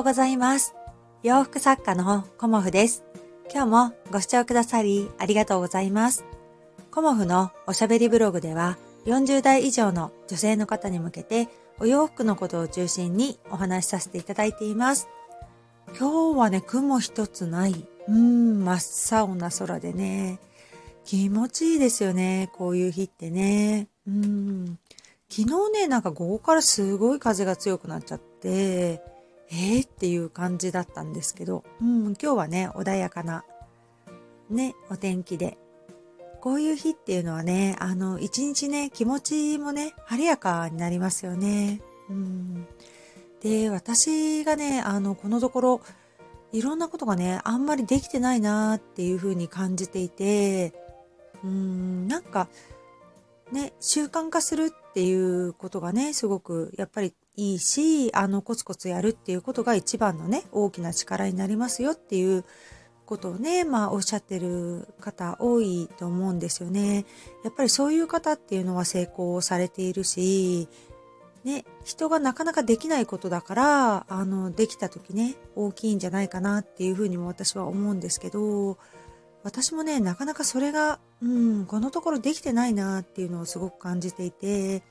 ようございます。洋服作家のコモフです。今日もご視聴くださりありがとうございます。コモフのおしゃべりブログでは40代以上の女性の方に向けてお洋服のことを中心にお話しさせていただいています。今日はね、雲一つない。うーん、真っ青な空でね。気持ちいいですよね。こういう日ってね。うん。昨日ね、なんか午後からすごい風が強くなっちゃって、えー、っていう感じだったんですけど、うん、今日はね、穏やかな、ね、お天気で。こういう日っていうのはね、あの、一日ね、気持ちもね、晴れやかになりますよね。うん。で、私がね、あの、このところ、いろんなことがね、あんまりできてないなっていうふうに感じていて、うん、なんか、ね、習慣化するっていうことがね、すごくやっぱりいいし、あの、コツコツやるっていうことが一番のね、大きな力になりますよっていうことをね、まあおっしゃってる方多いと思うんですよね。やっぱりそういう方っていうのは成功されているし、ね、人がなかなかできないことだから、あの、できた時ね、大きいんじゃないかなっていうふうにも私は思うんですけど、私もね、なかなかそれが、うん、このところできてないなっていうのをすごく感じていて、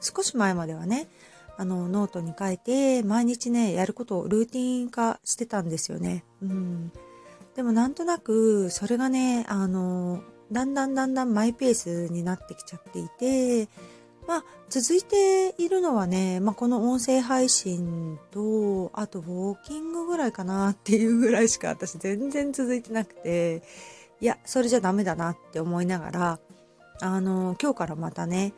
少し前まではね、あの、ノートに書いて、毎日ね、やることをルーティン化してたんですよね。うん。でもなんとなく、それがね、あの、だんだんだんだんマイペースになってきちゃっていて、まあ、続いているのはね、まあ、この音声配信と、あと、ウォーキングぐらいかなっていうぐらいしか私全然続いてなくて、いや、それじゃダメだなって思いながら、あの、今日からまたね、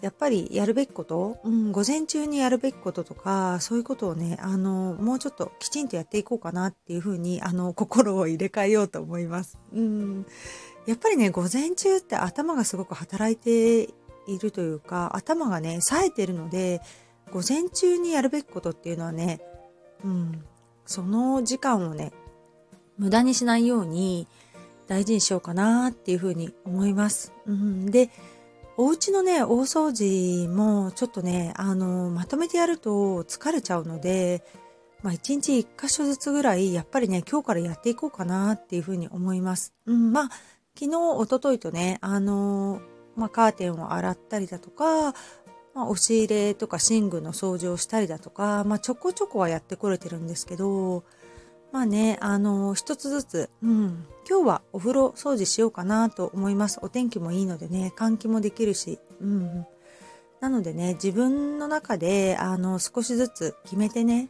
やっぱりやるべきこと、うん、午前中にやるべきこととか、そういうことをね、あの、もうちょっときちんとやっていこうかなっていうふうに、あの、心を入れ替えようと思います。うん。やっぱりね、午前中って頭がすごく働いているというか、頭がね、冴えてるので、午前中にやるべきことっていうのはね、うん、その時間をね、無駄にしないように大事にしようかなっていうふうに思います。うん、で、お家のね、大掃除もちょっとね、あの、まとめてやると疲れちゃうので、まあ一日一箇所ずつぐらい、やっぱりね、今日からやっていこうかなっていうふうに思います。うん、まあ、昨日、一昨日とね、あの、まあカーテンを洗ったりだとか、まあ押し入れとか寝具の掃除をしたりだとか、まあちょこちょこはやってこれてるんですけど、まあね、あの、一つずつ、うん、今日はお風呂掃除しようかなと思います。お天気もいいのでね、換気もできるし、うん。なのでね、自分の中で、あの、少しずつ決めてね、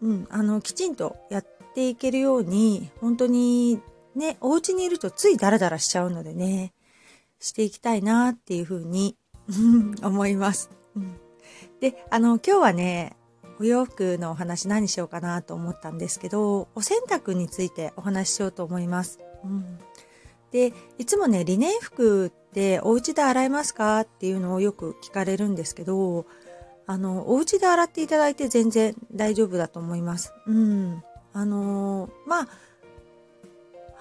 うん、あの、きちんとやっていけるように、本当に、ね、お家にいるとついダラダラしちゃうのでね、していきたいなっていうふうに思います。うん、で、あの、今日はね、お洋服のお話何しようかなと思ったんですけど、お洗濯についてお話ししようと思います。うん、で、いつもね、リネン服ってお家で洗えますかっていうのをよく聞かれるんですけど、あの、お家で洗っていただいて全然大丈夫だと思います。うん。あの、まあ、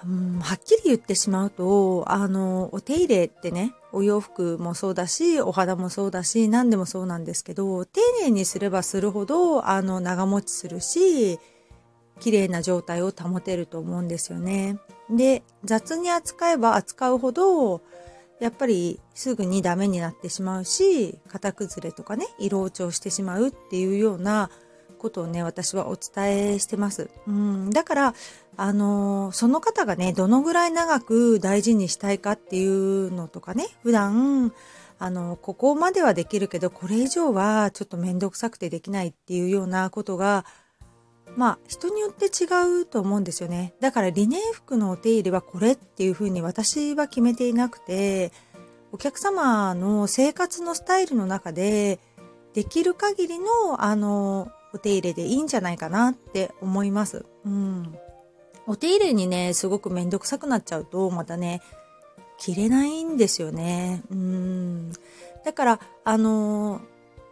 うん、はっきり言ってしまうと、あの、お手入れってね、お洋服もそうだし、お肌もそうだし、何でもそうなんですけど、丁寧にすればするほど、あの、長持ちするし、綺麗な状態を保てると思うんですよね。で、雑に扱えば扱うほど、やっぱりすぐにダメになってしまうし、型崩れとかね、色落ちをしてしまうっていうようなことをね、私はお伝えしてます。うん、だから、あの、その方がね、どのぐらい長く大事にしたいかっていうのとかね、普段、あの、ここまではできるけど、これ以上はちょっとめんどくさくてできないっていうようなことが、まあ、人によって違うと思うんですよね。だから、リネン服のお手入れはこれっていうふうに私は決めていなくて、お客様の生活のスタイルの中で、できる限りの、あの、お手入れでいいんじゃないかなって思います。うん。お手入れにね、すごくめんどくさくなっちゃうと、またね、着れないんですよね。うん。だから、あの、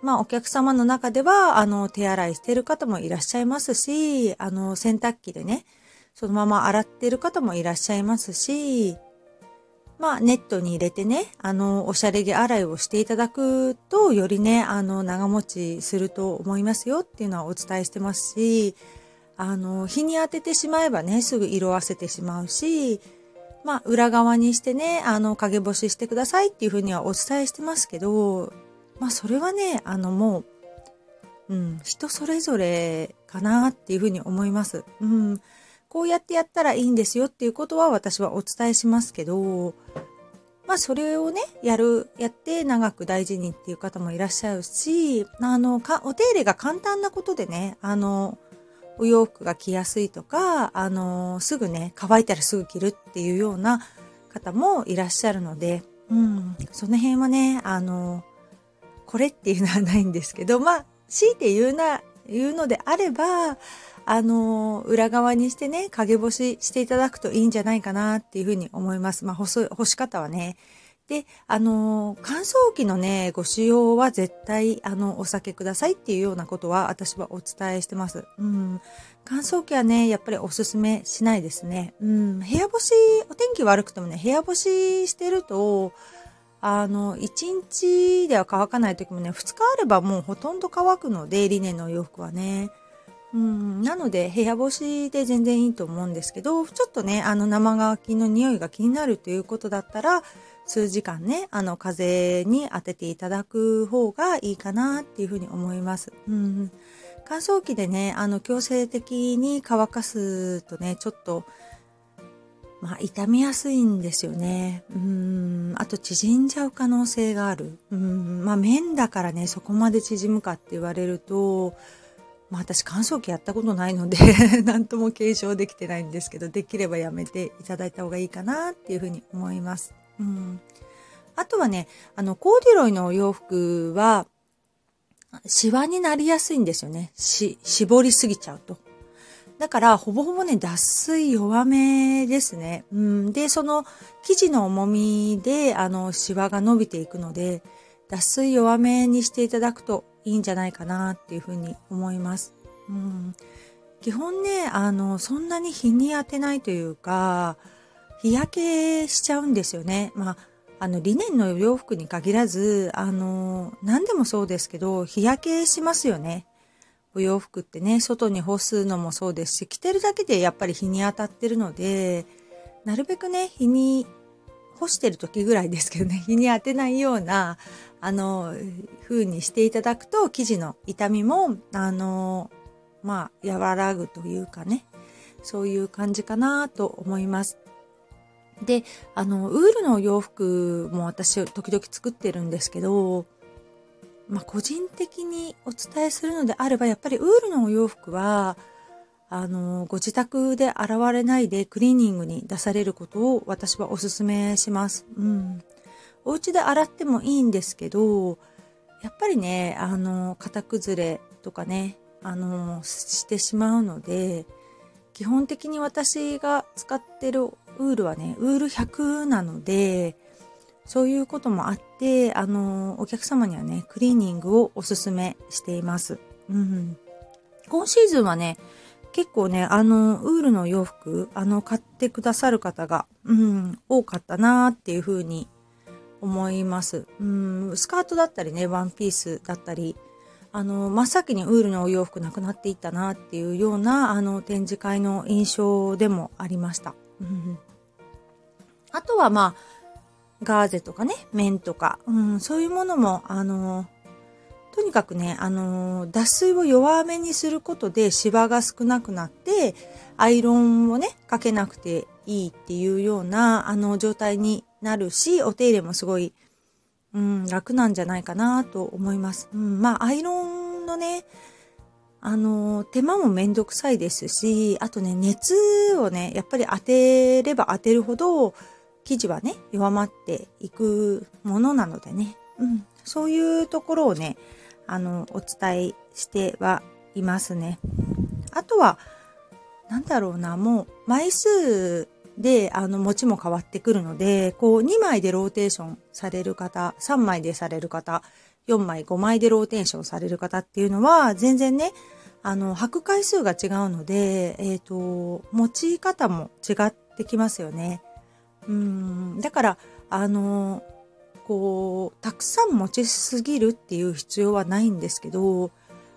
まあ、お客様の中では、あの、手洗いしてる方もいらっしゃいますし、あの、洗濯機でね、そのまま洗ってる方もいらっしゃいますし、まあ、ネットに入れてね、あの、おしゃれ着洗いをしていただくと、よりね、あの、長持ちすると思いますよっていうのはお伝えしてますし、あの、日に当ててしまえばね、すぐ色あせてしまうし、まあ、裏側にしてね、あの、陰干ししてくださいっていうふうにはお伝えしてますけど、まあ、それはね、あの、もう、うん、人それぞれかなっていうふうに思います。うん。こうやってやったらいいんですよっていうことは私はお伝えしますけど、まあそれをね、やる、やって長く大事にっていう方もいらっしゃるし、あの、かお手入れが簡単なことでね、あの、お洋服が着やすいとか、あの、すぐね、乾いたらすぐ着るっていうような方もいらっしゃるので、うん、その辺はね、あの、これっていうのはないんですけど、まあ、強いて言うな、言うのであれば、あの、裏側にしてね、陰干ししていただくといいんじゃないかなっていうふうに思います。まあ、干す、干し方はね。で、あの、乾燥機のね、ご使用は絶対、あの、お避けくださいっていうようなことは私はお伝えしてます。うん。乾燥機はね、やっぱりおすすめしないですね。うん。部屋干し、お天気悪くてもね、部屋干ししてると、あの、1日では乾かない時もね、2日あればもうほとんど乾くので、リネンのお洋服はね。うん、なので部屋干しで全然いいと思うんですけど、ちょっとね、あの生乾きの匂いが気になるということだったら、数時間ね、あの風に当てていただく方がいいかなっていうふうに思います。うん、乾燥機でね、あの強制的に乾かすとね、ちょっと、まあ、傷みやすいんですよね。うん、あと縮んじゃう可能性がある。うん、まあ、面だからね、そこまで縮むかって言われると、まあ私乾燥機やったことないので 何とも継承できてないんですけど、できればやめていただいた方がいいかなっていうふうに思います。うん。あとはね、あの、コーデュロイのお洋服は、シワになりやすいんですよね。し、絞りすぎちゃうと。だから、ほぼほぼね、脱水弱めですね。うん。で、その生地の重みで、あの、シワが伸びていくので、脱水弱めにしていただくといいんじゃないかなっていうふうに思います。うん、基本ね、あの、そんなに日に当てないというか、日焼けしちゃうんですよね。まあ、あの、リネンの洋服に限らず、あの、何でもそうですけど、日焼けしますよね。お洋服ってね、外に干すのもそうですし、着てるだけでやっぱり日に当たってるので、なるべくね、日に干してる時ぐらいですけどね、日に当てないような、あの、風にしていただくと、生地の痛みも、あの、まあ、和らぐというかね、そういう感じかなと思います。で、あの、ウールのお洋服も私、時々作ってるんですけど、まあ、個人的にお伝えするのであれば、やっぱりウールのお洋服は、あの、ご自宅で洗われないでクリーニングに出されることを私はお勧めします。うん。お家で洗ってもいいんですけど、やっぱりね、あの、型崩れとかね、あの、してしまうので、基本的に私が使ってるウールはね、ウール100なので、そういうこともあって、あの、お客様にはね、クリーニングをおすすめしています。うん。今シーズンはね、結構ね、あの、ウールの洋服、あの、買ってくださる方が、うん、多かったなーっていう風に思います。うん、スカートだったりね、ワンピースだったり、あの、真っ先にウールのお洋服なくなっていったなっていうような、あの、展示会の印象でもありました。うん、あとはまあ、ガーゼとかね、綿とか、うん、そういうものも、あの、とにかくね、あのー、脱水を弱めにすることで芝が少なくなって、アイロンをね、かけなくていいっていうような、あの、状態になるし、お手入れもすごい、うん、楽なんじゃないかなと思います。うん、まあ、アイロンのね、あの、手間もめんどくさいですし、あとね、熱をね、やっぱり当てれば当てるほど、生地はね、弱まっていくものなのでね、うん、そういうところをね、あの、お伝えしてはいますね。あとは、なんだろうな、もう、枚数で、あの、持ちも変わってくるので、こう、2枚でローテーションされる方、3枚でされる方、4枚、5枚でローテーションされる方っていうのは、全然ね、あの、履く回数が違うので、えっ、ー、と、持ち方も違ってきますよね。うん、だから、あの、こう、たくさん持ちすぎるっていう必要はないんですけど、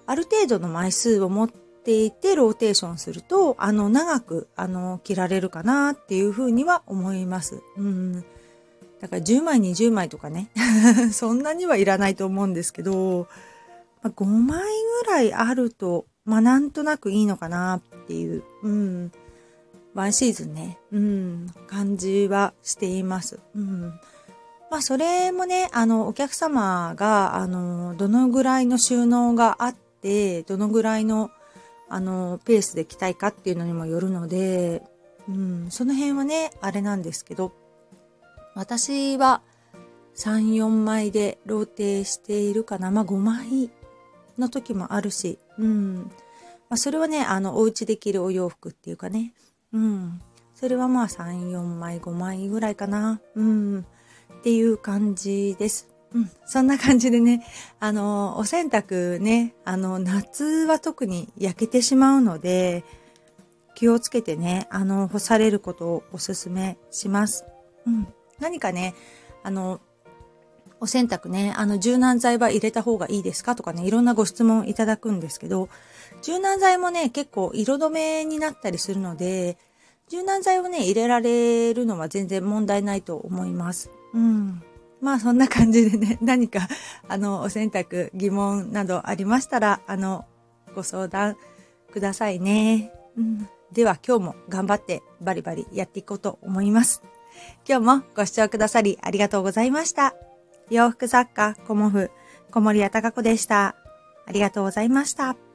ある程度の枚数を持っていてローテーションすると、あの、長く、あの、着られるかなっていうふうには思います。うん。だから10枚、20枚とかね、そんなにはいらないと思うんですけど、まあ、5枚ぐらいあると、まあなんとなくいいのかなっていう、うん。ワンシーズンね、うん、感じはしています。うん。まあそれもね、あの、お客様が、あの、どのぐらいの収納があって、どのぐらいの、あの、ペースで着たいかっていうのにもよるので、うん、その辺はね、あれなんですけど、私は3、4枚でローテしているかな。まあ5枚の時もあるし、うん。まあそれはね、あの、お家で着るお洋服っていうかね、うん。それはまあ3、4枚、5枚ぐらいかな。うん。っていう感じです。うん。そんな感じでね、あの、お洗濯ね、あの、夏は特に焼けてしまうので、気をつけてね、あの、干されることをお勧めします。うん。何かね、あの、お洗濯ね、あの、柔軟剤は入れた方がいいですかとかね、いろんなご質問いただくんですけど、柔軟剤もね、結構色止めになったりするので、柔軟剤をね、入れられるのは全然問題ないと思います。うん。まあそんな感じでね、何か、あの、お洗濯疑問などありましたら、あの、ご相談くださいね。うん。では今日も頑張ってバリバリやっていこうと思います。今日もご視聴くださりありがとうございました。洋服作家、コモフ、小森屋隆子でした。ありがとうございました。